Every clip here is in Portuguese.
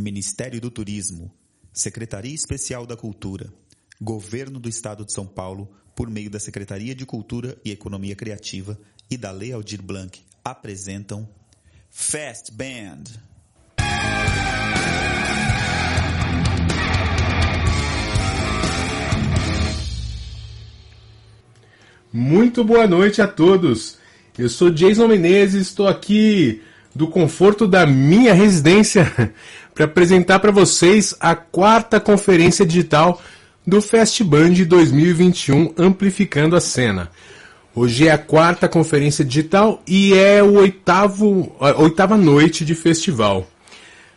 Ministério do Turismo, Secretaria Especial da Cultura, Governo do Estado de São Paulo, por meio da Secretaria de Cultura e Economia Criativa e da Lei Aldir Blanc, apresentam Fast Band. Muito boa noite a todos. Eu sou Jason Menezes, estou aqui do conforto da minha residência para apresentar para vocês a quarta conferência digital do Festband 2021 Amplificando a Cena. Hoje é a quarta conferência digital e é o oitavo, a oitava noite de festival.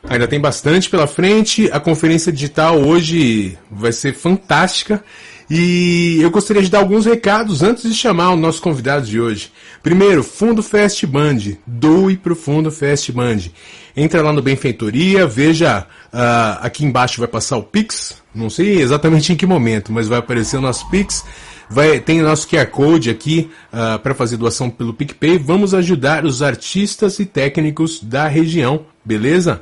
Ainda tem bastante pela frente. A conferência digital hoje vai ser fantástica. E eu gostaria de dar alguns recados antes de chamar o nosso convidado de hoje. Primeiro, Fundo Fest Band. Doe para o Fundo Fest Band. Entra lá no Benfeitoria, veja, uh, aqui embaixo vai passar o Pix. Não sei exatamente em que momento, mas vai aparecer o nosso Pix. Vai, tem o nosso QR Code aqui uh, para fazer doação pelo PicPay. Vamos ajudar os artistas e técnicos da região, beleza?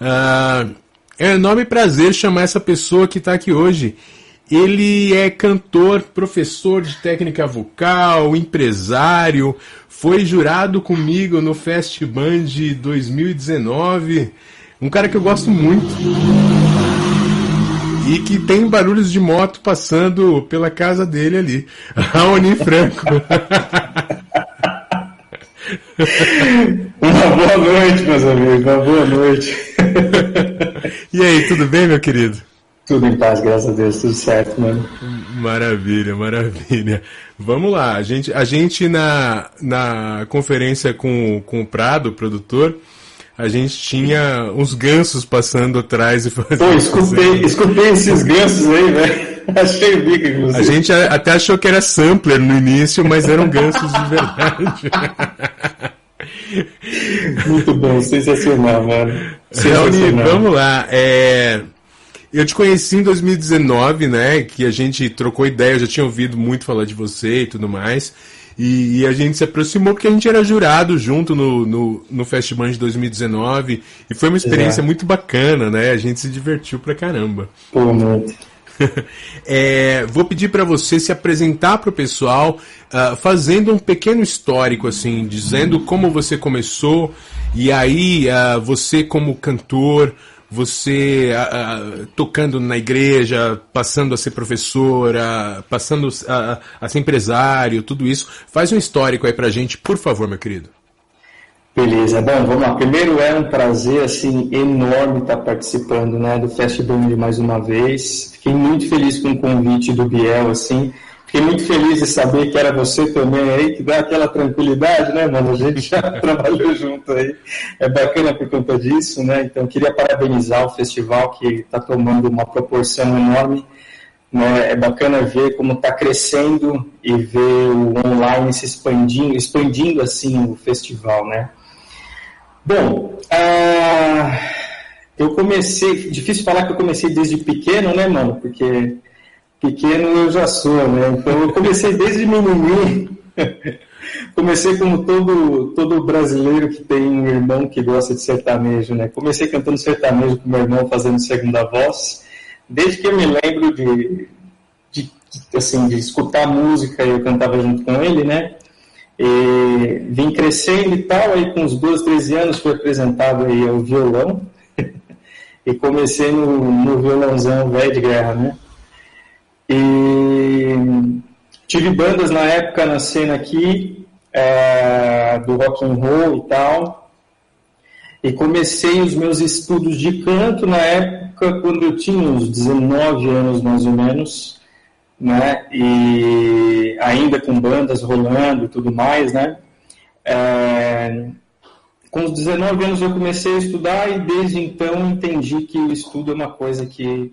Uh, é um enorme prazer chamar essa pessoa que está aqui hoje. Ele é cantor, professor de técnica vocal, empresário, foi jurado comigo no Festband 2019. Um cara que eu gosto muito. E que tem barulhos de moto passando pela casa dele ali. Raoni Franco. Uma boa noite, meus amigos. Uma boa noite. e aí, tudo bem, meu querido? Tudo em paz, graças a Deus, tudo certo, mano. Maravilha, maravilha. Vamos lá, a gente, a gente na, na conferência com, com o Prado, o produtor, a gente tinha uns gansos passando atrás e fazendo. Pô, escutei, escutei esses gansos aí, velho. Achei o bico, inclusive. A gente até achou que era sampler no início, mas eram gansos de verdade. Muito bom, sensacional, mano. Sensacional. vamos lá. É... Eu te conheci em 2019, né? Que a gente trocou ideia, eu já tinha ouvido muito falar de você e tudo mais. E, e a gente se aproximou porque a gente era jurado junto no, no, no Festival de 2019. E foi uma experiência Exato. muito bacana, né? A gente se divertiu pra caramba. Pô, muito. é, vou pedir para você se apresentar para o pessoal, uh, fazendo um pequeno histórico, assim, dizendo como você começou e aí uh, você como cantor, você uh, uh, tocando na igreja, passando a ser professora, passando a, a, ser empresário, tudo isso. Faz um histórico aí pra gente, por favor, meu querido. Beleza, bom, vamos lá. Primeiro é um prazer assim enorme estar participando, né, do Festival de mais uma vez. Fiquei muito feliz com o convite do Biel, assim. Fiquei muito feliz de saber que era você também aí, que dá aquela tranquilidade, né, mano? A gente já trabalhou junto aí. É bacana por conta disso, né? Então, queria parabenizar o festival que está tomando uma proporção enorme. Né? É bacana ver como está crescendo e ver o online se expandindo, expandindo assim o festival, né? Bom, ah, eu comecei, difícil falar que eu comecei desde pequeno, né, mano? Porque pequeno eu já sou, né? Então eu comecei desde menininho. comecei como todo, todo brasileiro que tem um irmão que gosta de sertanejo, né? Comecei cantando sertanejo com meu irmão, fazendo segunda voz. Desde que eu me lembro de, de, assim, de escutar música, eu cantava junto com ele, né? E vim crescendo e tal, aí com uns 12, 13 anos fui apresentado aí ao violão. e comecei no, no violãozão velho de guerra, né? E tive bandas na época na cena aqui, é, do rock and roll e tal. E comecei os meus estudos de canto na época quando eu tinha uns 19 anos mais ou menos, né? E ainda com bandas rolando e tudo mais, né? É, com os 19 anos eu comecei a estudar e desde então entendi que o estudo é uma coisa que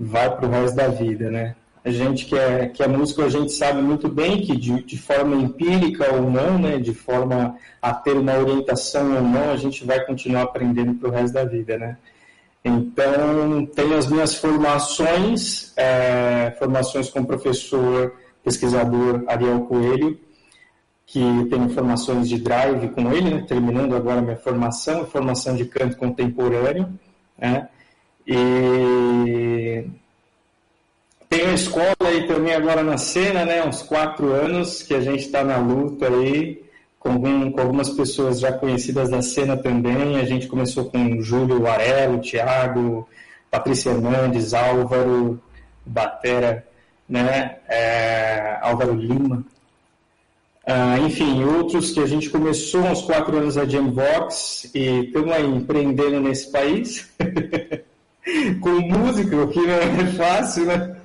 vai para o resto da vida, né? A gente que é, que é músico, a gente sabe muito bem que de, de forma empírica ou não, né, de forma a ter uma orientação ou não, a gente vai continuar aprendendo para o resto da vida, né? Então, tenho as minhas formações, é, formações com o professor pesquisador Ariel Coelho, que tenho formações de drive com ele, né, terminando agora minha formação, formação de canto contemporâneo, Né? E tem a escola aí também agora na cena, né? Uns quatro anos que a gente está na luta aí, com, com, algumas pessoas já conhecidas da cena também. A gente começou com o Júlio Arelo, Thiago, Patrícia Hernandes, Álvaro, Batera, né? É, Álvaro Lima. Ah, enfim, outros que a gente começou uns quatro anos a Jambox e estamos aí empreendendo nesse país. com música, o que não é fácil, né?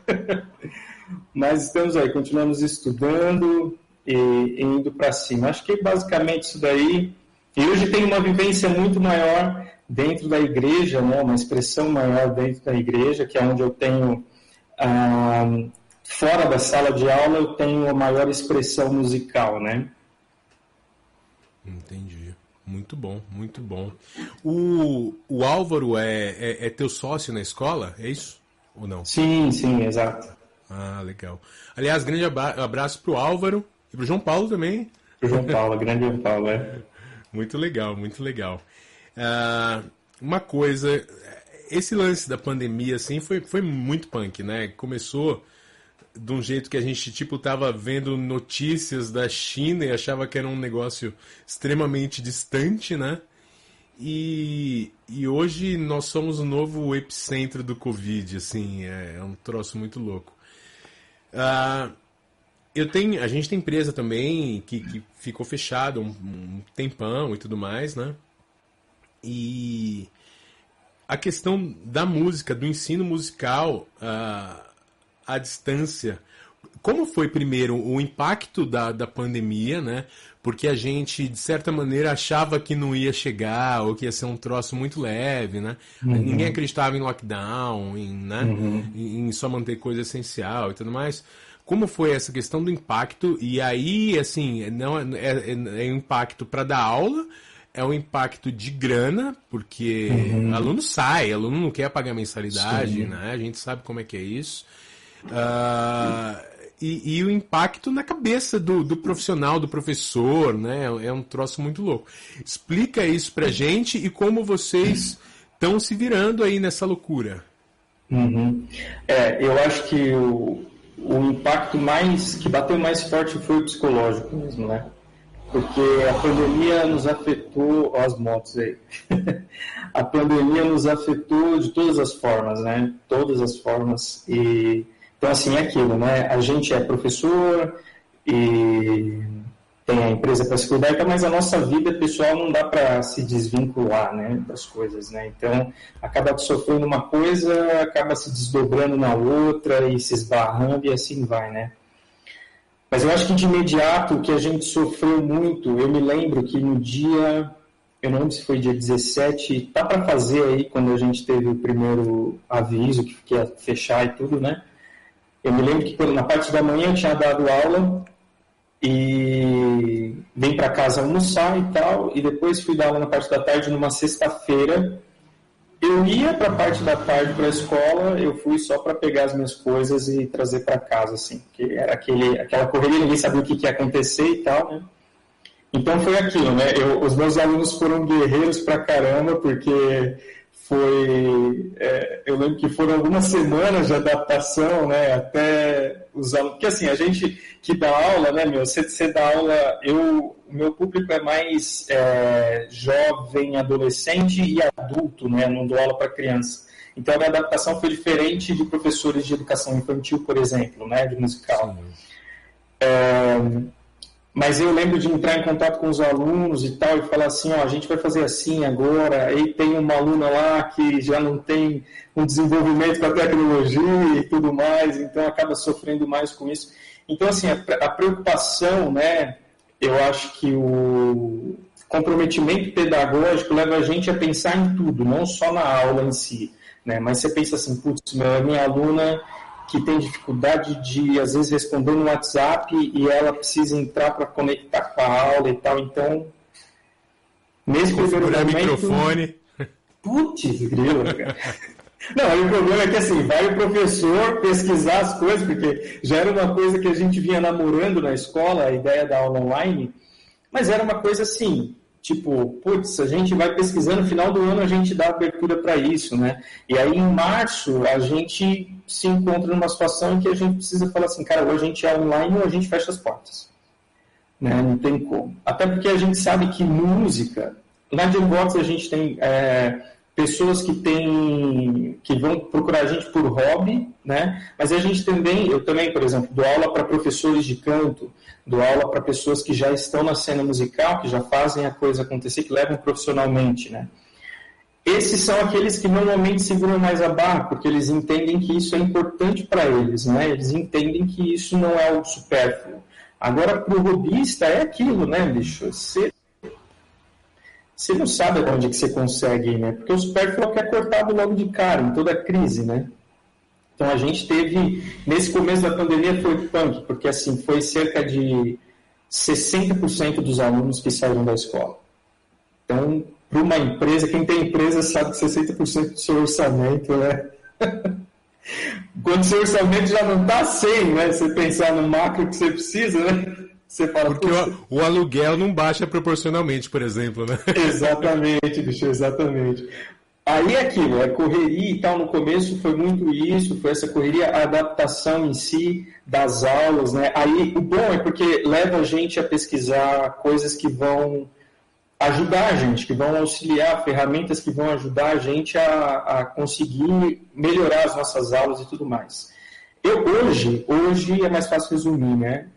Mas estamos aí, continuamos estudando e, e indo para cima. Acho que basicamente isso daí. E hoje tem uma vivência muito maior dentro da igreja, né? uma expressão maior dentro da igreja, que é onde eu tenho, ah, fora da sala de aula, eu tenho a maior expressão musical, né? Entendi. Muito bom, muito bom. O, o Álvaro é, é, é teu sócio na escola, é isso? Ou não? Sim, sim, exato. Ah, legal. Aliás, grande abraço pro Álvaro e pro João Paulo também. Pro João Paulo, grande João Paulo, é. Muito legal, muito legal. Uh, uma coisa, esse lance da pandemia, assim, foi, foi muito punk, né? Começou de um jeito que a gente, tipo, tava vendo notícias da China e achava que era um negócio extremamente distante, né? E, e hoje nós somos o novo epicentro do Covid, assim, é, é um troço muito louco. Uh, eu tenho, a gente tem empresa também que, que ficou fechada um, um tempão e tudo mais, né? E a questão da música, do ensino musical, uh, à distância. Como foi primeiro o impacto da, da pandemia, né? Porque a gente, de certa maneira, achava que não ia chegar, ou que ia ser um troço muito leve, né? Uhum. Ninguém acreditava em lockdown, em, né? Uhum. em só manter coisa essencial e tudo mais como foi essa questão do impacto e aí assim não é, é, é impacto para dar aula é um impacto de grana porque uhum. aluno sai aluno não quer pagar mensalidade Sim. né a gente sabe como é que é isso Uh, e, e, o impacto na cabeça do, do, profissional, do professor, né? É um troço muito louco. Explica isso pra gente e como vocês estão se virando aí nessa loucura. Uhum. É, eu acho que o, o impacto mais que bateu mais forte foi o psicológico mesmo, né? Porque a pandemia nos afetou, ó, as motos aí. a pandemia nos afetou de todas as formas, né? Todas as formas e então, assim, é aquilo, né? A gente é professor e tem a empresa para se cuidar, mas a nossa vida pessoal não dá para se desvincular né, das coisas, né? Então, acaba sofrendo uma coisa, acaba se desdobrando na outra e se esbarrando e assim vai, né? Mas eu acho que de imediato que a gente sofreu muito, eu me lembro que no dia, eu não lembro se foi dia 17, tá para fazer aí quando a gente teve o primeiro aviso que ia fechar e tudo, né? Eu me lembro que na parte da manhã eu tinha dado aula e vim para casa almoçar e tal, e depois fui dar aula na parte da tarde numa sexta-feira. Eu ia para a parte da tarde para a escola, eu fui só para pegar as minhas coisas e trazer para casa, assim, porque era aquele, aquela correria, ninguém sabia o que, que ia acontecer e tal, né? Então foi aquilo, né? Eu, os meus alunos foram guerreiros pra caramba, porque foi. É, eu lembro que foram algumas semanas de adaptação, né? Até os alunos. Porque assim, a gente que dá aula, né, meu? Você, você dá aula. Eu, o meu público é mais é, jovem, adolescente e adulto, né? Não dou aula para criança. Então a minha adaptação foi diferente de professores de educação infantil, por exemplo, né? De musical. É, mas eu lembro de entrar em contato com os alunos e tal, e falar assim, ó, a gente vai fazer assim agora, aí tem uma aluna lá que já não tem um desenvolvimento com a tecnologia e tudo mais, então acaba sofrendo mais com isso. Então, assim, a, a preocupação, né, eu acho que o comprometimento pedagógico leva a gente a pensar em tudo, não só na aula em si, né, mas você pensa assim, putz, minha aluna que tem dificuldade de, às vezes, responder no WhatsApp e ela precisa entrar para conectar com a aula e tal. Então, nesse primeiro momento... microfone. Putz, grilo, cara. Não, o problema é que assim, vai o professor pesquisar as coisas, porque já era uma coisa que a gente vinha namorando na escola, a ideia da aula online, mas era uma coisa assim, tipo, putz, a gente vai pesquisando, no final do ano a gente dá abertura para isso, né? E aí em março a gente se encontra numa situação em que a gente precisa falar assim, cara, ou a gente é online ou a gente fecha as portas. Né? Não tem como. Até porque a gente sabe que música, na Jambox a gente tem é, pessoas que têm que vão procurar a gente por hobby, né? Mas a gente também, eu também, por exemplo, dou aula para professores de canto, dou aula para pessoas que já estão na cena musical, que já fazem a coisa acontecer, que levam profissionalmente, né? Esses são aqueles que normalmente seguram mais a barra, porque eles entendem que isso é importante para eles, né? Eles entendem que isso não é algo supérfluo. Agora, para o robista é aquilo, né, bicho? Você, você não sabe onde que você consegue, né? Porque o supérfluo é cortado logo de cara, em toda crise, né? Então a gente teve, nesse começo da pandemia foi punk, porque assim, foi cerca de 60% dos alunos que saíram da escola. Então, para uma empresa, quem tem empresa sabe que 60% do seu orçamento é. Quando seu orçamento já não está 100, né? Você pensar no macro que você precisa, né? Você Porque o, o, aluguel não baixa proporcionalmente, por exemplo, né? Exatamente, bicho, exatamente. Aí é aquilo, é correria e tal, no começo foi muito isso, foi essa correria, a adaptação em si das aulas, né? Aí o bom é porque leva a gente a pesquisar coisas que vão ajudar a gente, que vão auxiliar, ferramentas que vão ajudar a gente a, a conseguir melhorar as nossas aulas e tudo mais. Eu hoje, hoje é mais fácil resumir, né?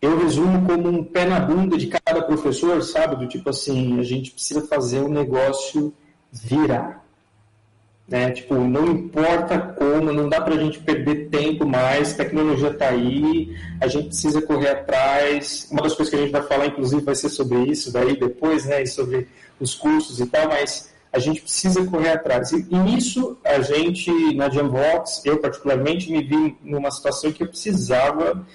Eu resumo como um pé na bunda de cada professor, sabe? Do tipo assim, a gente precisa fazer o negócio virar. Né? Tipo, não importa como, não dá para a gente perder tempo mais, tecnologia está aí, a gente precisa correr atrás. Uma das coisas que a gente vai falar, inclusive, vai ser sobre isso daí depois, né? E sobre os cursos e tal, mas a gente precisa correr atrás. E, nisso, a gente, na Jambox, eu particularmente, me vi numa situação que eu precisava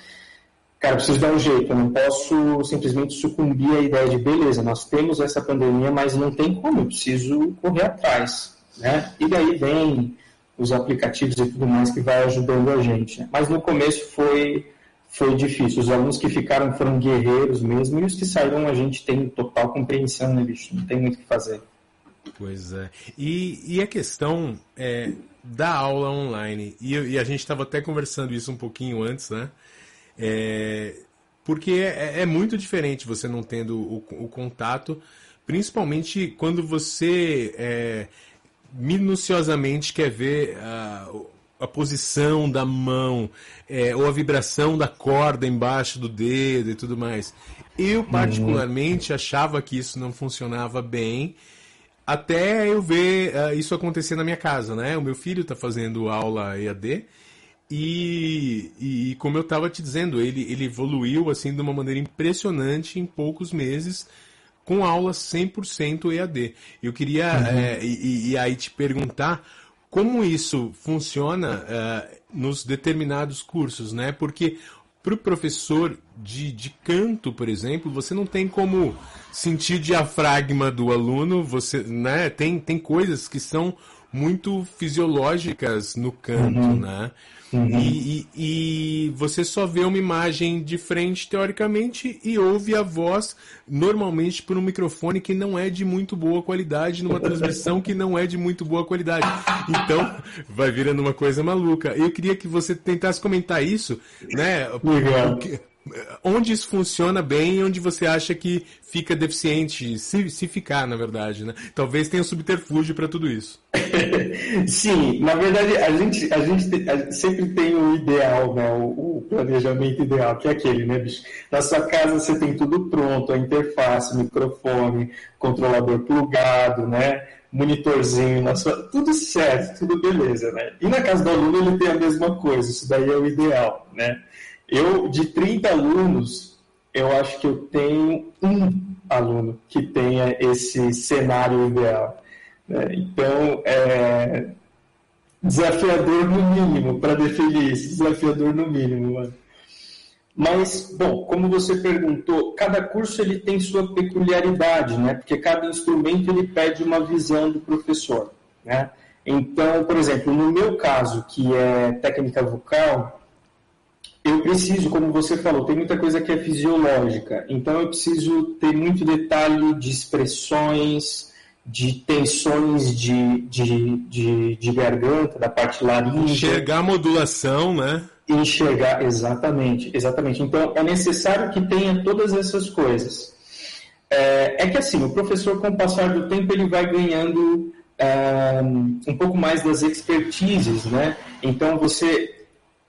cara, preciso dar um jeito, eu não posso simplesmente sucumbir à ideia de, beleza, nós temos essa pandemia, mas não tem como, eu preciso correr atrás. Né? E daí vem os aplicativos e tudo mais que vai ajudando a gente. Né? Mas no começo foi, foi difícil. Os alunos que ficaram foram guerreiros mesmo, e os que saíram a gente tem total compreensão, né, bicho? Não tem muito o que fazer. Pois é. E, e a questão é, da aula online, e, e a gente estava até conversando isso um pouquinho antes, né? É, porque é, é, muito diferente você não tendo o, o contato, principalmente quando você é, minuciosamente quer ver a, a posição da mão, é, ou a vibração da corda embaixo do dedo e tudo mais. Eu, uhum. particularmente, uhum. achava que isso não funcionava bem, até eu ver uh, isso acontecer na minha casa, né? O meu filho está fazendo aula EAD, e, e, como eu estava te dizendo, ele, ele evoluiu assim de uma maneira impressionante em poucos meses com aulas 100% EAD. Eu queria, uhum. é, e, e, aí te perguntar como isso funciona é, nos determinados cursos, né? Porque para o professor de, de canto, por exemplo, você não tem como sentir o diafragma do aluno, você, né? Tem, tem coisas que são muito fisiológicas no canto, uhum. né? Uhum. E, e, e, você só vê uma imagem de frente, teoricamente, e ouve a voz normalmente por um microfone que não é de muito boa qualidade, numa transmissão que não é de muito boa qualidade. Então, vai virando uma coisa maluca. Eu queria que você tentasse comentar isso, né? Porque, onde isso funciona bem e onde você acha que fica deficiente, se, se ficar, na verdade, né? Talvez tenha subterfúgio para tudo isso. Sim, na verdade, a gente, a gente a, sempre tem o ideal, né? O, o, planejamento ideal, que é aquele, né, bicho? Na sua casa você tem tudo pronto, a interface, microfone, controlador plugado, né? Monitorzinho, na sua, tudo certo, tudo beleza, né? E na casa do aluno ele tem a mesma coisa, isso daí é o ideal, né? Eu, de 30 alunos, eu acho que eu tenho um aluno que tenha esse cenário ideal. Né? Então, é desafiador no mínimo para definir isso, desafiador no mínimo. Mano. Mas, bom, como você perguntou, cada curso ele tem sua peculiaridade, né? Porque cada instrumento ele pede uma visão do professor, né? Então, por exemplo, no meu caso, que é técnica vocal, eu preciso, como você falou, tem muita coisa que é fisiológica, então eu preciso ter muito detalhe de expressões, de tensões de, de, de, de garganta, da parte laringe. Enxergar a modulação, né? Enxergar, exatamente, exatamente. Então é necessário que tenha todas essas coisas. É, é que assim, o professor, com o passar do tempo, ele vai ganhando é, um pouco mais das expertises, né? Então você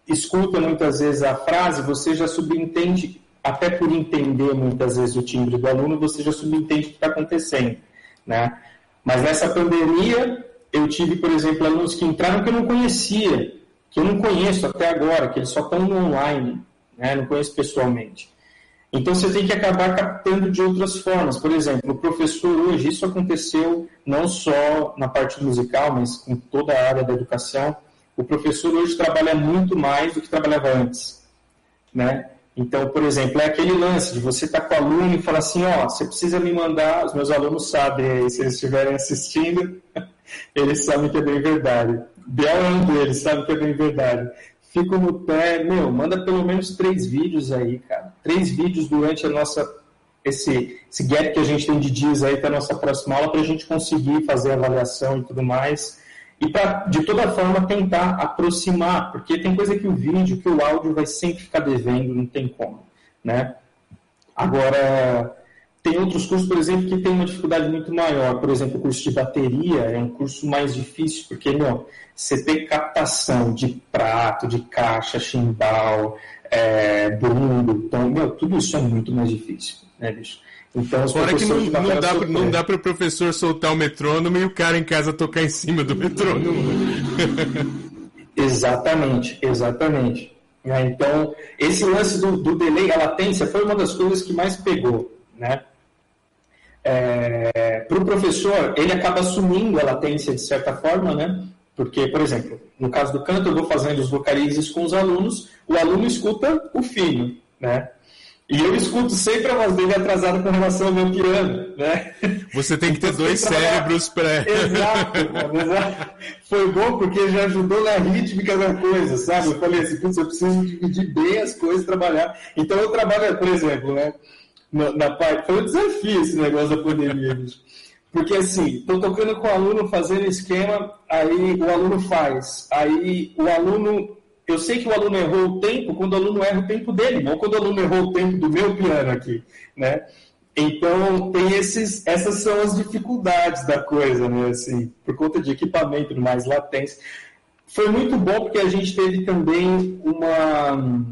escuta muitas vezes a frase, você já subentende, até por entender muitas vezes o timbre do aluno, você já subentende o que está acontecendo, né? Mas nessa pandemia, eu tive, por exemplo, alunos que entraram que eu não conhecia, que eu não conheço até agora, que eles só estão no online, né? não conheço pessoalmente. Então você tem que acabar captando de outras formas. Por exemplo, o professor hoje, isso aconteceu não só na parte musical, mas com toda a área da educação o professor hoje trabalha muito mais do que trabalhava antes, né? Então, por exemplo, é aquele lance de você estar tá com o aluno e falar assim, ó, você precisa me mandar, os meus alunos sabem se eles estiverem assistindo, eles sabem que é bem verdade. Biel é um deles, sabe que é bem verdade. Fico no pé, meu, manda pelo menos três vídeos aí, cara. Três vídeos durante a nossa, esse, esse gap que a gente tem de dias aí para a nossa próxima aula, para a gente conseguir fazer a avaliação e tudo mais e para, de toda forma, tentar aproximar, porque tem coisa que o vídeo, que o áudio vai sempre ficar devendo, não tem como, né? Agora, tem outros cursos, por exemplo, que tem uma dificuldade muito maior. Por exemplo, o curso de bateria é um curso mais difícil, porque, meu, você tem captação de prato, de caixa, chimbal, é, bumbo, então, meu, tudo isso é muito mais difícil, né, bicho? Então, Fora que não, não, dá, não dá para o professor soltar o metrônomo e o cara em casa tocar em cima do metrônomo. exatamente, exatamente. É, então, esse lance do, do, delay, a latência, foi uma das coisas que mais pegou. Né? É, para o professor, ele acaba assumindo a latência de certa forma, né? porque, por exemplo, no caso do canto, eu vou fazendo os vocalizes com os alunos, o aluno escuta o fino, né? E eu escuto sempre a voz dele atrasada com relação ao meu piano, né? Você tem que ter dois cérebros para. Exato, exato. Foi bom porque já ajudou na rítmica da coisa, sabe? Eu falei assim, putz, eu preciso dividir bem as coisas, trabalhar. Então eu trabalho, por exemplo, né? Na, na parte. Foi um desafio esse negócio da pandemia, bicho. Porque assim, estou tocando com o aluno fazendo esquema, aí o aluno faz. Aí o aluno eu sei que o aluno errou o tempo quando o aluno erra o tempo dele, não quando o aluno errou o tempo do meu piano aqui, né? Então, tem esses, essas são as dificuldades da coisa, né? Assim, por conta de equipamento mais latência. Foi muito bom porque a gente teve também uma.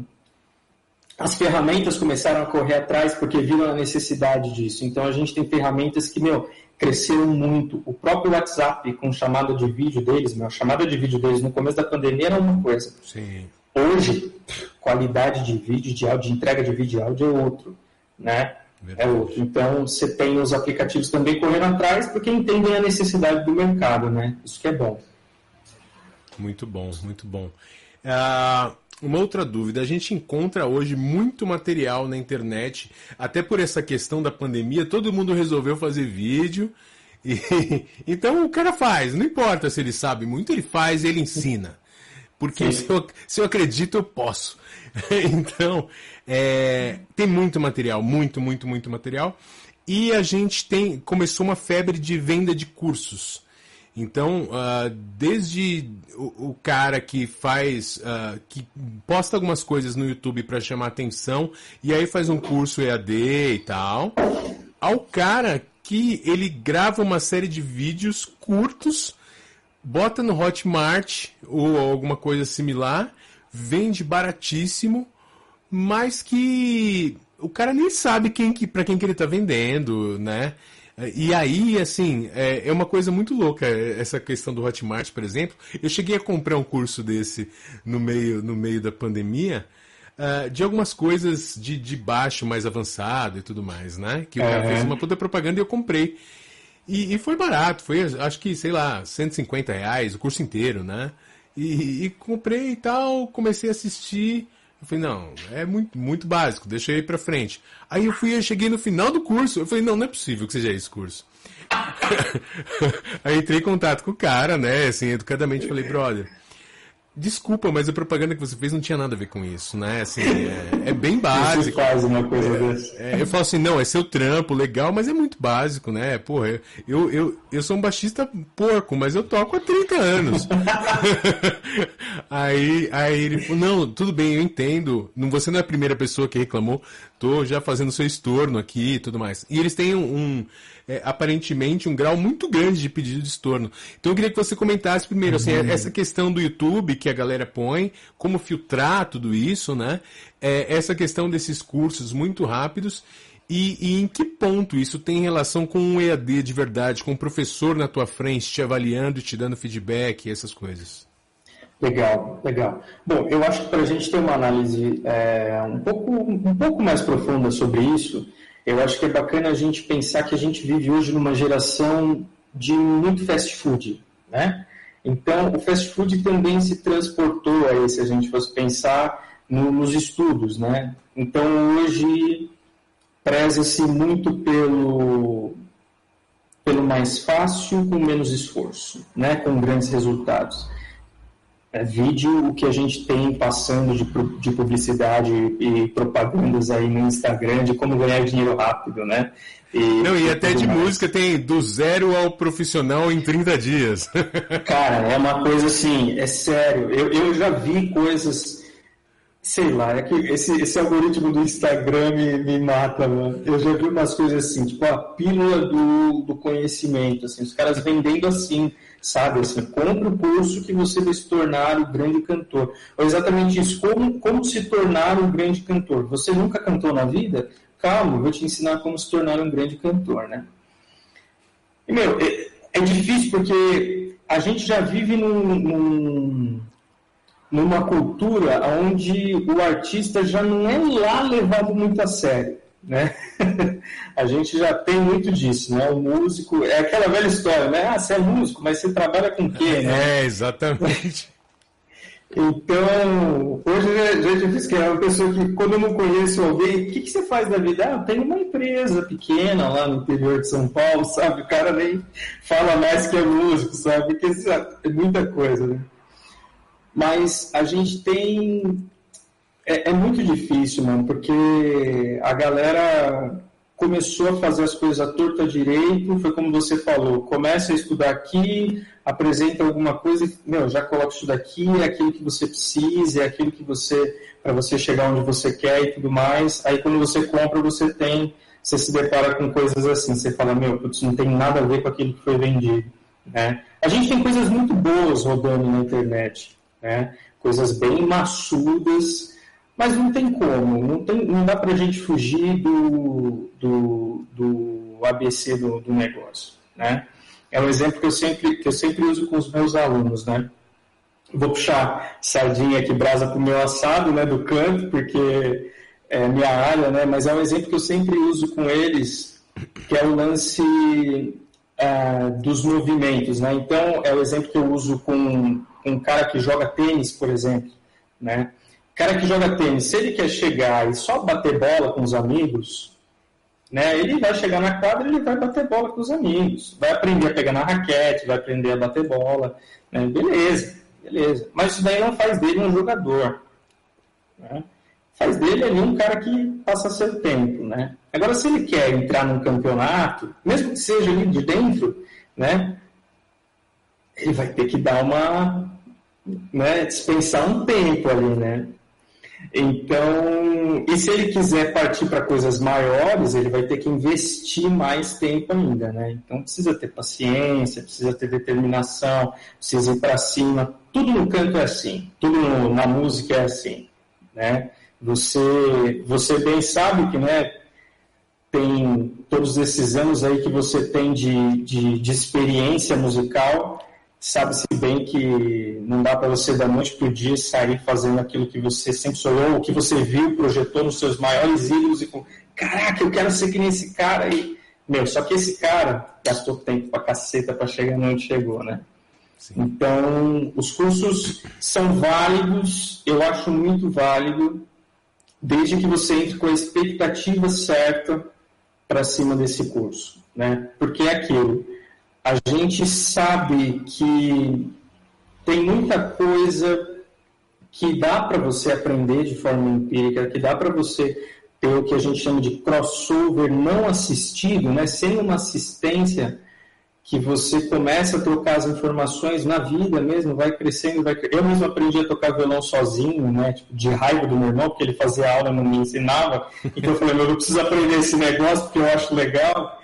As ferramentas começaram a correr atrás porque viram a necessidade disso. Então, a gente tem ferramentas que, meu, cresceram muito. O próprio WhatsApp, com chamada de vídeo deles, meu, a chamada de vídeo deles no começo da pandemia era uma coisa. Sim. Hoje, qualidade de vídeo, de áudio, de entrega de vídeo e áudio é outro, né? Verdade. É outro. Então, você tem os aplicativos também correndo atrás porque entendem a necessidade do mercado, né? Isso que é bom. Muito bom, muito bom. Uh, uma outra dúvida: a gente encontra hoje muito material na internet, até por essa questão da pandemia, todo mundo resolveu fazer vídeo. E, então o cara faz, não importa se ele sabe muito, ele faz, ele ensina. Porque se eu, se eu, acredito, eu posso. então, é, tem muito material, muito, muito, muito material. E a gente tem começou uma febre de venda de cursos. Então, uh, desde o, o, cara que faz, uh, que posta algumas coisas no YouTube para chamar atenção e aí faz um curso EAD e tal, ao cara que ele grava uma série de vídeos curtos, bota no Hotmart ou alguma coisa similar, vende baratíssimo, mas que o cara nem sabe quem que, para quem que ele está vendendo, né? E aí, assim, é, é, uma coisa muito louca essa questão do Hotmart, por exemplo. Eu cheguei a comprar um curso desse no meio, no meio da pandemia, uh, de algumas coisas de, de baixo, mais avançado e tudo mais, né? Que o cara fez uma puta propaganda e eu comprei. E, e, foi barato, foi acho que, sei lá, 150 reais o curso inteiro, né? E, e comprei e tal, comecei a assistir. Eu falei, não, é muito, muito básico, deixa eu ir pra frente. Aí eu fui, eu cheguei no final do curso, eu falei, não, não é possível que seja esse curso. Aí entrei em contato com o cara, né, assim, educadamente, falei, brother, Desculpa, mas a propaganda que você fez não tinha nada a ver com isso, né? Assim, é, é bem básico. faz uma coisa é, dessa. É, eu falo assim, não, é seu trampo, legal, mas é muito básico, né? Porra, eu, eu, eu sou um baixista porco, mas eu toco há 30 anos. aí, aí ele falou, não, tudo bem, eu entendo. Você não é a primeira pessoa que reclamou, tô já fazendo seu estorno aqui e tudo mais. E eles têm um, um é, aparentemente um grau muito grande de pedido de estorno. Então eu queria que você comentasse primeiro, assim, uhum. essa questão do YouTube que a galera põe, como filtrar tudo isso, né? É, essa questão desses cursos muito rápidos e, e, em que ponto isso tem relação com um EAD de verdade, com um professor na tua frente te avaliando e te dando feedback, essas coisas? Legal, legal. Bom, eu acho que para a gente ter uma análise é, um, pouco, um pouco mais profunda sobre isso, eu acho que é bacana a gente pensar que a gente vive hoje numa geração de muito fast food, né? Então, o fast food também se transportou aí, se a gente fosse pensar no, nos estudos, né? Então, hoje, preza-se muito pelo, pelo mais fácil com menos esforço, né? Com grandes resultados é, vídeo o que a gente tem passando de, de publicidade e propagandas aí no Instagram de como ganhar dinheiro rápido, né? E, Não, e até de mais. música tem do zero ao profissional em 30 dias. Cara, é uma coisa assim, é sério. Eu, eu já vi coisas, sei lá, é que esse, esse algoritmo do Instagram me, me mata, mano. Eu já vi umas coisas assim, tipo a pílula do, do conhecimento, assim, os caras vendendo assim sabe? Assim, compre o curso que você vai se tornar o grande cantor. Ou exatamente isso, como, como se tornar um grande cantor. Você nunca cantou na vida? Calma, vou te ensinar como se tornar um grande cantor, né? E, meu, é, é difícil porque a gente já vive num, num, numa cultura onde o artista já não é lá levado muito a sério né? a gente já tem muito disso, né? O músico é aquela velha história, né? Ah, você é músico, mas você trabalha com o quê, né? É, exatamente. Então, hoje a gente diz que é uma pessoa que, quando eu não conheço alguém, o que, que você faz da vida? Ah, eu tenho uma empresa pequena lá no interior de São Paulo, sabe? O cara nem fala mais que é músico, sabe? Porque é muita coisa, né? Mas a gente tem é, é, muito difícil, mano, porque a galera começou a fazer as coisas à torta direito, foi como você falou, começa a estudar aqui, apresenta alguma coisa, meu, já coloca isso daqui, é aquilo que você precisa, é aquilo que você, para você chegar onde você quer e tudo mais. Aí quando você compra, você tem, você se depara com coisas assim, você fala, meu, putz, não tem nada a ver com aquilo que foi vendido, né? A gente tem coisas muito boas rodando na internet, né? Coisas bem maçudas, mas não tem como, não, tem, não dá para a gente fugir do, do, do ABC do, do, negócio. Né? É um exemplo que eu, sempre, que eu sempre uso com os meus alunos. Né? Vou puxar sardinha aqui, brasa para o meu assado né, do canto, porque é minha área, né? mas é um exemplo que eu sempre uso com eles, que é o lance é, dos movimentos. Né? Então, é o exemplo que eu uso com, com um cara que joga tênis, por exemplo. Né? Cara que joga tênis, se ele quer chegar e só bater bola com os amigos, né, ele vai chegar na quadra e ele vai bater bola com os amigos. Vai aprender a pegar na raquete, vai aprender a bater bola. Né, beleza, beleza. Mas isso daí não faz dele um jogador. Né? Faz dele ali um cara que passa seu tempo. Né? Agora, se ele quer entrar num campeonato, mesmo que seja ali de dentro, né, ele vai ter que dar uma. Né, dispensar um tempo ali, né? Então, e se ele quiser partir para coisas maiores, ele vai ter que investir mais tempo ainda, né? Então precisa ter paciência, precisa ter determinação, precisa ir para cima. Tudo no canto é assim, tudo no, na música é assim, né? Você, você bem sabe que, né? Tem todos esses anos aí que você tem de, de, de experiência musical sabe-se bem que não dá para você da noite para o dia sair fazendo aquilo que você sempre sonhou, o que você viu, projetou nos seus maiores ídolos e com, caraca, eu quero ser que nem esse cara aí. Meu, só que esse cara gastou tempo pra caceta para chegar onde chegou, né? Sim. Então, os cursos são válidos, eu acho muito válido, desde que você entre com a expectativa certa para cima desse curso, né? Porque é aquilo, a gente sabe que tem muita coisa que dá para você aprender de forma empírica, que dá para você ter o que a gente chama de crossover não assistido, né? Sem uma assistência que você começa a trocar as informações na vida mesmo, vai crescendo, vai Eu mesmo aprendi a tocar violão sozinho, né? Tipo, de raiva do meu irmão, porque ele fazia aula e não me ensinava. Então eu falei, eu preciso aprender esse negócio porque eu acho legal.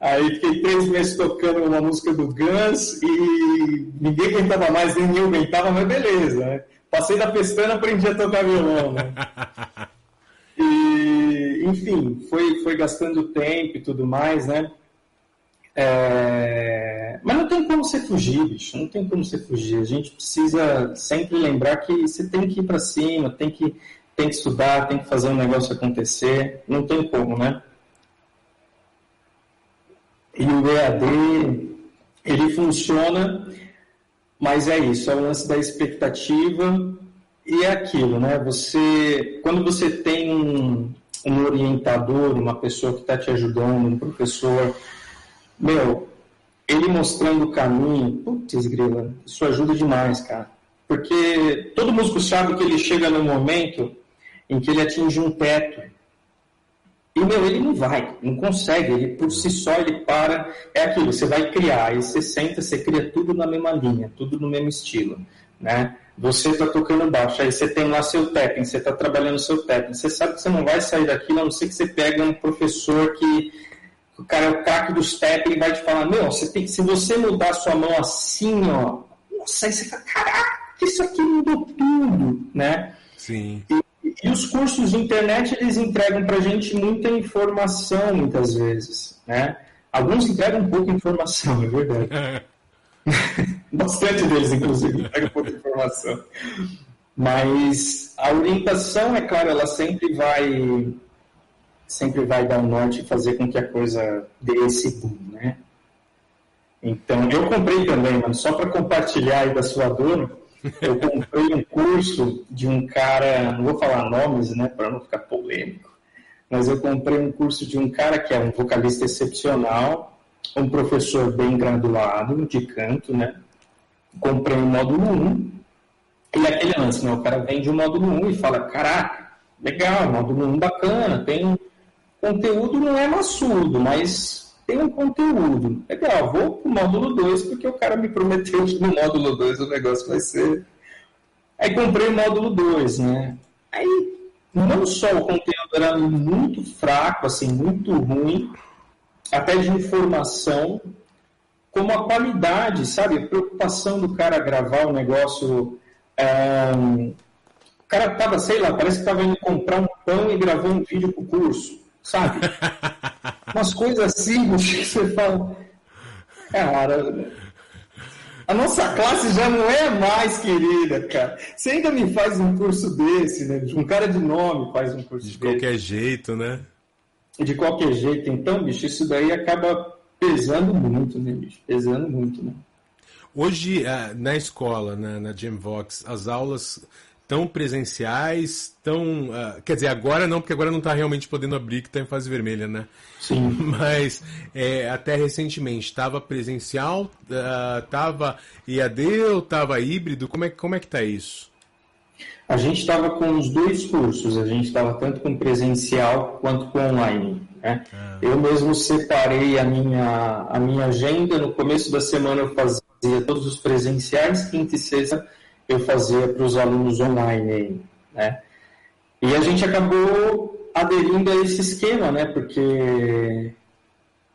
Aí fiquei três meses tocando uma música do Guns e ninguém aguentava mais, nem eu aguentava, mas beleza, né? Passei da pestana, aprendi a tocar violão, né? E, enfim, foi, foi gastando tempo e tudo mais, né? É... Mas não tem como você fugir, bicho. Não tem como você fugir. A gente precisa sempre lembrar que você tem que ir para cima, tem que, tem que estudar, tem que fazer um negócio acontecer. Não tem como, né? E o EAD, ele funciona, mas é isso, é o lance da expectativa e é aquilo, né? Você, quando você tem um, um orientador, uma pessoa que está te ajudando, um professor meu, ele mostrando o caminho, putz, grila, isso ajuda demais, cara. Porque todo músico sabe que ele chega num momento em que ele atinge um teto. E, meu, ele não vai, não consegue, ele por si só ele para. É aquilo, você vai criar, aí você senta, você cria tudo na mesma linha, tudo no mesmo estilo, né? Você está tocando baixo, aí você tem lá seu tapping, você está trabalhando seu tapping, você sabe que você não vai sair daquilo, a não ser que você pegue um professor que o cara é o craque do step, ele vai te falar, meu, você tem, se você mudar sua mão assim, ó, nossa, aí você fala, caraca, isso aqui mudou tudo, né? Sim. E, e os cursos de internet, eles entregam pra gente muita informação, muitas vezes, né? Alguns entregam pouca informação, é verdade. Bastante deles, inclusive, entregam pouca informação. Mas a orientação, é claro, ela sempre vai sempre vai dar um norte e fazer com que a coisa dê esse boom, né? Então, eu comprei também, mano, só para compartilhar aí da sua dor, eu comprei um curso de um cara, não vou falar nomes, né, para não ficar polêmico, mas eu comprei um curso de um cara que é um vocalista excepcional, um professor bem graduado de canto, né? Comprei o módulo 1, e aquele lance, né? O cara vende o módulo 1 e fala, caraca, legal, módulo 1 bacana, tem conteúdo não é maçudo, mas tem um conteúdo. Legal, vou pro módulo 2, porque o cara me prometeu que no módulo 2 o negócio vai ser. Aí comprei o módulo 2, né? Aí não só o conteúdo era muito fraco, assim, muito ruim, até de informação, como a qualidade, sabe? A preocupação do cara gravar o negócio. O cara tava, sei lá, parece que tava indo comprar um pão e gravou um vídeo pro curso sabe? Umas coisas assim, que você fala, cara, a nossa classe já não é mais querida, cara. Você ainda me faz um curso desse, né? Um cara de nome faz um curso De desse. qualquer jeito, né? De qualquer jeito. Então, bicho, isso daí acaba pesando muito, né, bicho? Pesando muito, né? Hoje, ah, na escola, na, na Gemvox, as aulas tão presenciais, tão. Uh, quer dizer, agora não, porque agora não está realmente podendo abrir, que está em fase vermelha, né? Sim. Mas é, até recentemente estava presencial, estava uh, IAD ou estava híbrido? Como é, como é que está isso? A gente estava com os dois cursos, a gente estava tanto com presencial quanto com online. Né? Ah. Eu mesmo separei a minha, a minha agenda, no começo da semana eu fazia todos os presenciais, quinta e sexta eu fazia para os alunos online, né? E a gente acabou aderindo a esse esquema, né? Porque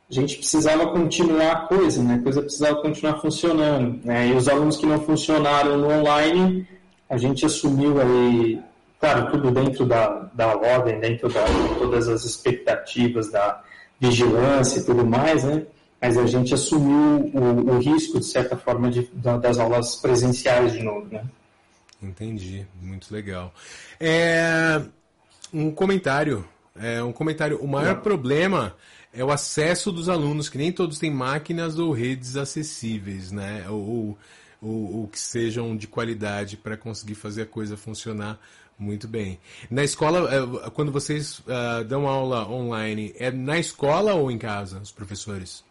a gente precisava continuar a coisa, né? A coisa precisava continuar funcionando, né? E os alunos que não funcionaram no online, a gente assumiu aí, claro, tudo dentro da, da ordem, dentro de todas as expectativas da vigilância e tudo mais, né? Mas a gente assumiu o, o risco, de certa forma, de, das aulas presenciais de novo, né? Entendi, muito legal. É, um comentário, é, um comentário. O maior Não. problema é o acesso dos alunos, que nem todos têm máquinas ou redes acessíveis, né? Ou, ou, ou que sejam de qualidade para conseguir fazer a coisa funcionar muito bem. Na escola, é, quando vocês uh, dão aula online, é na escola ou em casa, os professores?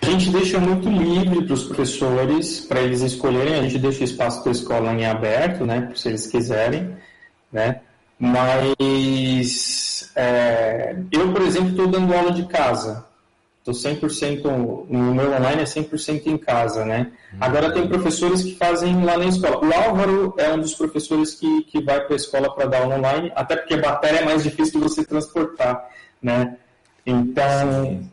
A gente deixa muito livre para os professores, para eles escolherem, a gente deixa o espaço da escola em aberto, né, se eles quiserem, né, mas é, eu, por exemplo, estou dando aula de casa, estou 100%, no meu online é 100% em casa, né, agora tem professores que fazem lá na escola, o Álvaro é um dos professores que, que vai para a escola para dar aula online, até porque a matéria é mais difícil de você transportar, né, então...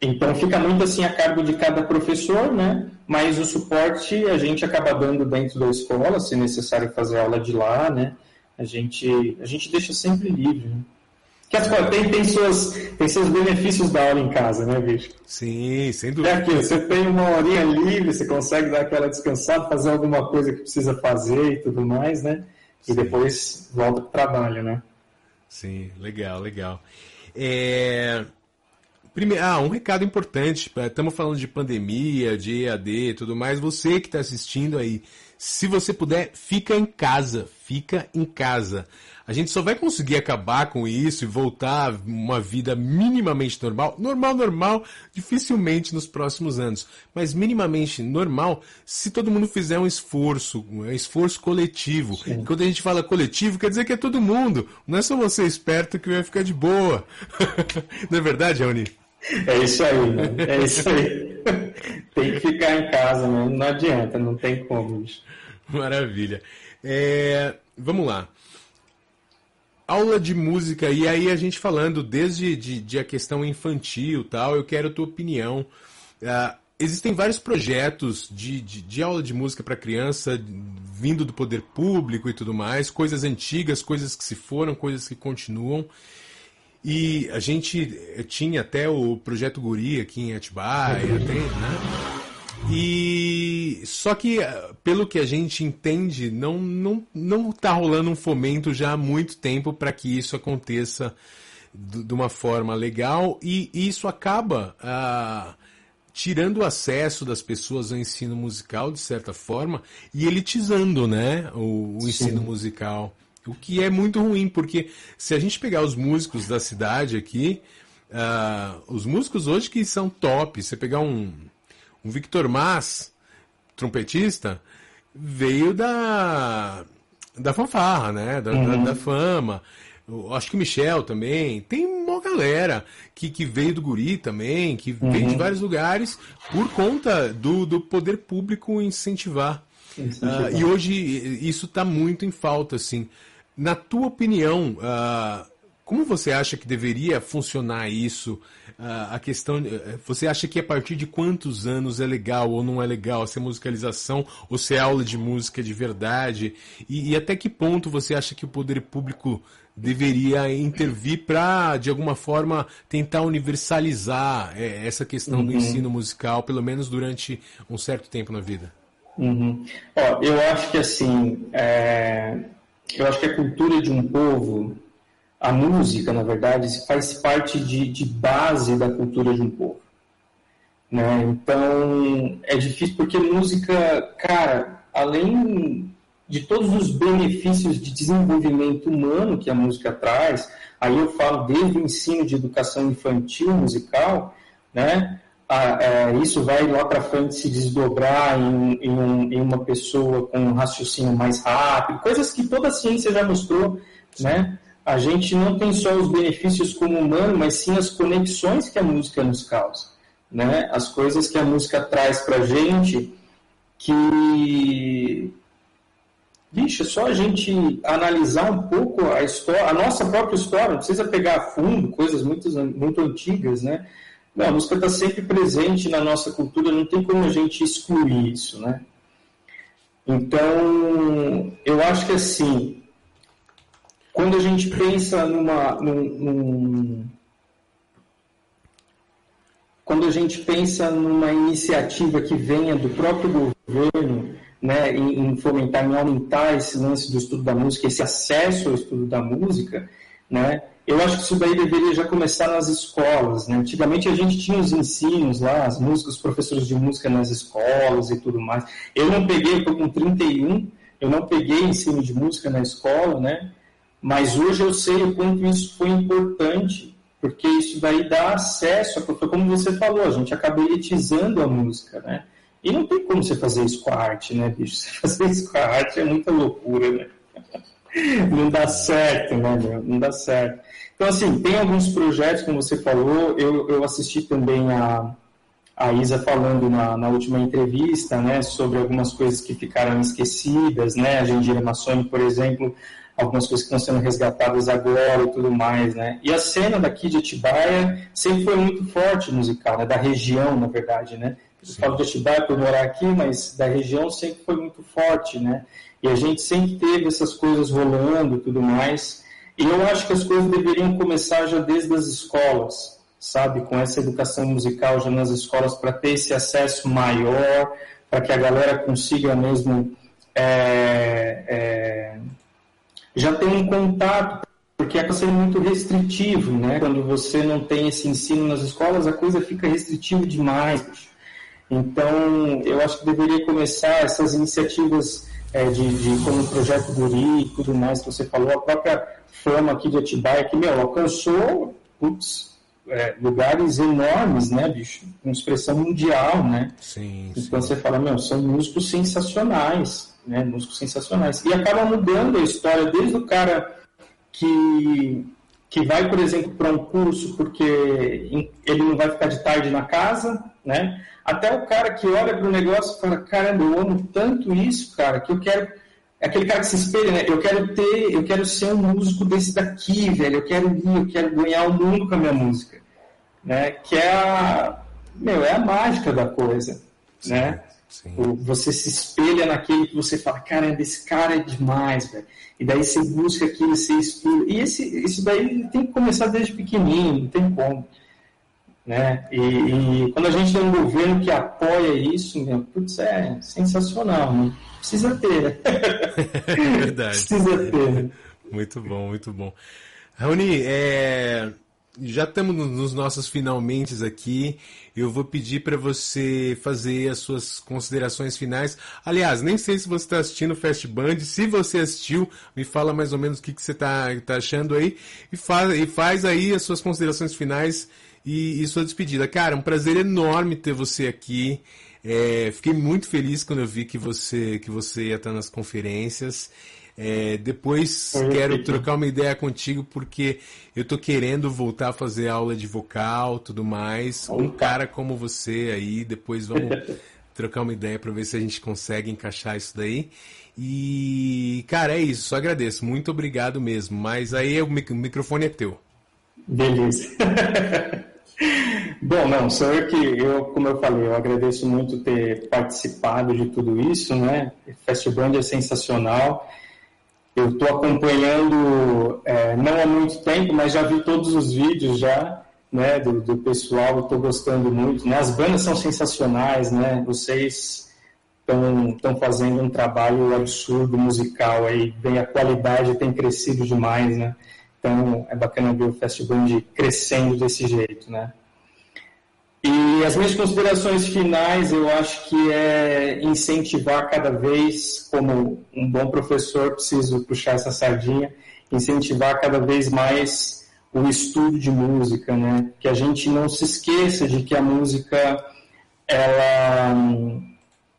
Então fica muito assim a cargo de cada professor, né? Mas o suporte a gente acaba dando dentro da escola, se necessário fazer aula de lá, né? A gente, a gente deixa sempre livre. Né? Que as, tem, tem, suas, tem seus benefícios da aula em casa, né, bicho? Sim, sem dúvida. É que você tem uma horinha livre, você consegue dar aquela descansada, fazer alguma coisa que precisa fazer e tudo mais, né? E depois volta para o trabalho, né? Sim, legal, legal. É... Primeiro, ah, um recado importante. Estamos falando de pandemia, de EAD e tudo mais. Você que está assistindo aí, se você puder, fica em casa. Fica em casa. A gente só vai conseguir acabar com isso e voltar a uma vida minimamente normal. Normal, normal, dificilmente nos próximos anos. Mas minimamente normal se todo mundo fizer um esforço, um esforço coletivo. E quando a gente fala coletivo, quer dizer que é todo mundo. Não é só você esperto que vai ficar de boa. Não é verdade, Raoni? É isso aí, né? É isso aí. tem que ficar em casa, né? Não adianta, não tem como. Maravilha. É, vamos lá. Aula de música, e aí a gente falando desde de, de a questão infantil tal, eu quero a tua opinião. Uh, existem vários projetos de, de, de aula de música para criança vindo do poder público e tudo mais, coisas antigas, coisas que se foram, coisas que continuam. E a gente tinha até o Projeto Guri aqui em Atibaia, tem, né? E só que pelo que a gente entende, não não não tá rolando um fomento já há muito tempo para que isso aconteça de uma forma legal e isso acaba ah, tirando o acesso das pessoas ao ensino musical de certa forma e elitizando, né, o, o ensino musical. O que é muito ruim, porque se a gente pegar os músicos da cidade aqui, uh, os músicos hoje que são top, você pegar um, um Victor Mas, trompetista, veio da, da fanfarra, né? Da, uhum. da, da fama. Eu acho que o Michel também. Tem uma galera que, que veio do Guri também, que uhum. veio de vários lugares por conta do, do poder público incentivar. Uh, e hoje isso está muito em falta, assim. Na tua opinião, uh, como você acha que deveria funcionar isso? Uh, a questão, uh, você acha que a partir de quantos anos é legal ou não é legal se é musicalização ou se é aula de música de verdade? E, e até que ponto você acha que o poder público deveria intervir para, de alguma forma, tentar universalizar é, essa questão uhum. do ensino musical, pelo menos durante um certo tempo na vida? Uhum. Ó, eu acho que assim, é eu acho que a cultura de um povo, a música, na verdade, faz parte de, de base da cultura de um povo. Né? Então, é difícil porque música, cara, além de todos os benefícios de desenvolvimento humano que a música traz, aí eu falo desde o ensino de educação infantil musical, né? É, isso vai lá para frente se desdobrar em, em, um, em, uma pessoa com um raciocínio mais rápido, coisas que toda a ciência já mostrou, né? A gente não tem só os benefícios como humano, mas sim as conexões que a música nos causa, né? As coisas que a música traz para gente que Vixe, é só a gente analisar um pouco a história, a nossa própria história, não precisa pegar a fundo coisas muito, muito antigas, né? Não, a música está sempre presente na nossa cultura, não tem como a gente excluir isso, né? Então, eu acho que assim, quando a gente pensa numa, num, num, quando a gente pensa numa iniciativa que venha do próprio governo, né, em, em fomentar, em aumentar esse lance do estudo da música, esse acesso ao estudo da música, né, eu acho que isso daí deveria já começar nas escolas. Né? Antigamente a gente tinha os ensinos lá, as músicas, os professores de música nas escolas e tudo mais. Eu não peguei, estou com 31, eu não peguei ensino de música na escola, né? mas hoje eu sei o quanto isso foi importante porque isso daí dá acesso, foi como você falou, a gente acaba elitizando a música, né? E não tem como você fazer isso com a arte, né, bicho? Você fazer isso com a arte é muita loucura, né? Não dá certo, né, meu? Não dá certo. Então, assim, tem alguns projetos, como você falou, eu, eu assisti também a, a Isa falando na, na última entrevista, né, sobre algumas coisas que ficaram esquecidas, né, a Gendira Massoni, por exemplo, algumas coisas que estão sendo resgatadas agora e tudo mais, né, e a cena daqui de Atibaia sempre foi muito forte musical, né, da região, na verdade, né, eu falo de Atibaia por morar aqui, mas da região sempre foi muito forte, né, e a gente sempre teve essas coisas rolando e tudo mais, e eu acho que as coisas deveriam começar já desde as escolas, sabe, com essa educação musical já nas escolas para ter esse acesso maior, para que a galera consiga mesmo é, é, já ter um contato, porque acaba sendo muito restritivo, né? Quando você não tem esse ensino nas escolas, a coisa fica restritiva demais. Então, eu acho que deveria começar essas iniciativas é, de, de, como o Projeto Guri e tudo mais que você falou, a própria fama aqui de Atibaia, que, meu, alcançou, é, lugares enormes, né, bicho? Com expressão mundial, né? Sim, então sim. você fala, meu, são músicos sensacionais, né? Músicos sensacionais. E acaba mudando a história desde o cara que, que vai, por exemplo, para um curso porque ele não vai ficar de tarde na casa, né? Até o cara que olha para o negócio e fala, caramba, eu amo tanto isso, cara, que eu quero é aquele cara que se espelha, né? Eu quero ter, eu quero ser um músico desse daqui, velho. Eu quero ir, eu quero ganhar o mundo com a minha música, né? Que é a, meu, é a mágica da coisa, sim, né? Sim. Você se espelha naquele que você fala, caramba, esse cara é demais, velho. E daí você busca aquilo, você estuda. E esse, isso daí tem que começar desde pequenininho, não tem como. Né? E, e quando a gente tem um governo que apoia isso, meu, putz, é sensacional, né? Precisa ter, né? Verdade. Precisa ter. Né? Muito bom, muito bom. Raoni, é... já estamos nos nossos finalmente aqui. Eu vou pedir para você fazer as suas considerações finais. Aliás, nem sei se você está assistindo o Fast Band. Se você assistiu, me fala mais ou menos o que, que você está tá achando aí. E faz, e faz aí as suas considerações finais e, e sua despedida. Cara, um prazer enorme ter você aqui. É, fiquei muito feliz quando eu vi que você, que você ia estar nas conferências. É, depois quero trocar uma ideia contigo porque eu tô querendo voltar a fazer aula de vocal, tudo mais. Um cara como você aí, depois vamos trocar uma ideia para ver se a gente consegue encaixar isso daí. E, cara, é isso, só agradeço. Muito obrigado mesmo. Mas aí o microfone é teu. Beleza. Bom, não, eu que, eu, como eu falei, eu agradeço muito ter participado de tudo isso, né? Festival é sensacional. Eu estou acompanhando, é, não há muito tempo, mas já vi todos os vídeos já, né, do, do pessoal, estou gostando muito. Né? As bandas são sensacionais, né? Vocês estão fazendo um trabalho absurdo musical aí, bem, a qualidade tem crescido demais, né? Então é bacana ver o Festival crescendo desse jeito, né? E as minhas considerações finais, eu acho que é incentivar cada vez, como um bom professor, preciso puxar essa sardinha, incentivar cada vez mais o estudo de música, né? Que a gente não se esqueça de que a música ela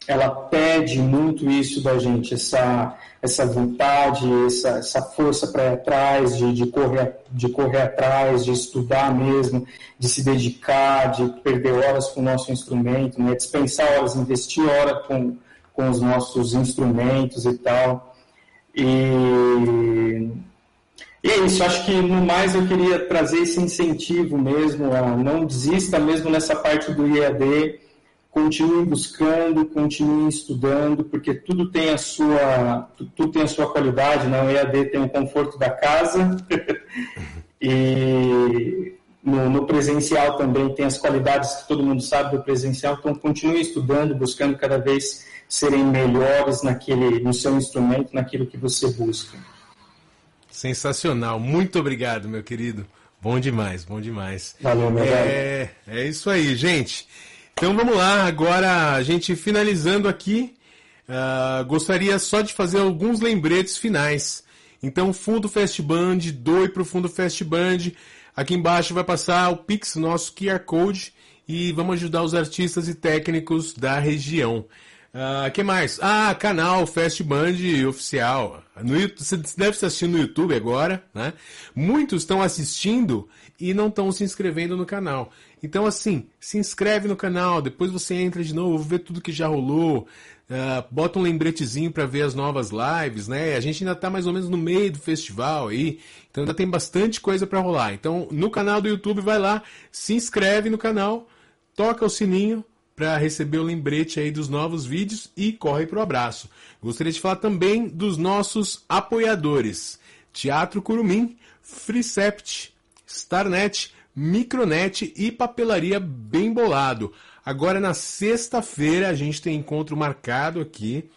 ela pede muito isso da gente, essa, essa vontade, essa, essa força para ir atrás, de, de, correr, de correr atrás, de estudar mesmo, de se dedicar, de perder horas com o nosso instrumento, né? dispensar horas, investir horas com, com os nossos instrumentos e tal. E, e é isso, acho que no mais eu queria trazer esse incentivo mesmo, a não desista mesmo nessa parte do IAD, continuem buscando, continuem estudando, porque tudo tem a sua, tudo tem a sua qualidade, né? O EAD tem o conforto da casa e no, no, presencial também tem as qualidades que todo mundo sabe do presencial, então continue estudando, buscando cada vez serem melhores naquele, no seu instrumento, naquilo que você busca. Sensacional, muito obrigado, meu querido. Bom demais, bom demais. Valeu, meu é, é isso aí, gente. Então vamos lá, agora a gente finalizando aqui, uh, gostaria só de fazer alguns lembretes finais. Então, Fundo Fest Band, doe para o Fundo Fest Band. Aqui embaixo vai passar o Pix, nosso QR Code, e vamos ajudar os artistas e técnicos da região. Uh, que mais? Ah, canal Fast Band oficial. No, você deve estar assistindo no YouTube agora, né? Muitos estão assistindo e não estão se inscrevendo no canal. Então, assim, se inscreve no canal, depois você entra de novo, vê tudo que já rolou, uh, bota um lembretezinho para ver as novas lives, né? A gente ainda está mais ou menos no meio do festival aí, então ainda tem bastante coisa para rolar. Então, no canal do YouTube, vai lá, se inscreve no canal, toca o sininho para receber o lembrete aí dos novos vídeos e corre pro abraço. Gostaria de falar também dos nossos apoiadores: Teatro Curumim, Freecept, Starnet, Micronet e Papelaria Bem Bolado. Agora na sexta-feira a gente tem encontro marcado aqui,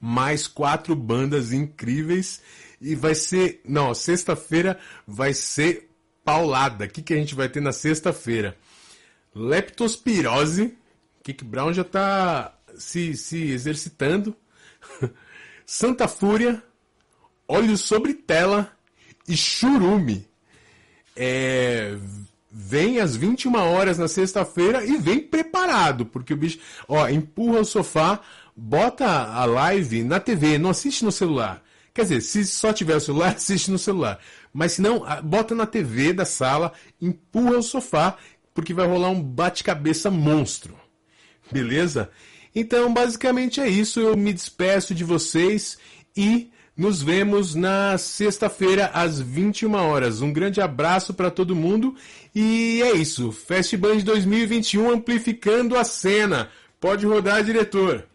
mais quatro bandas incríveis e vai ser, não, sexta-feira vai ser paulada. O que, que a gente vai ter na sexta-feira? Leptospirose, Kick Brown já está se, se exercitando. Santa Fúria, Olhos sobre Tela e Churume. É, vem às 21 horas na sexta-feira e vem preparado, porque o bicho, ó, empurra o sofá, bota a live na TV, não assiste no celular. Quer dizer, se só tiver o celular, assiste no celular. Mas se não, bota na TV da sala, empurra o sofá, porque vai rolar um bate-cabeça monstro. Beleza? Então, basicamente é isso. Eu me despeço de vocês e nos vemos na sexta-feira às 21 horas. Um grande abraço para todo mundo e é isso. Festival 2021 amplificando a cena. Pode rodar, diretor.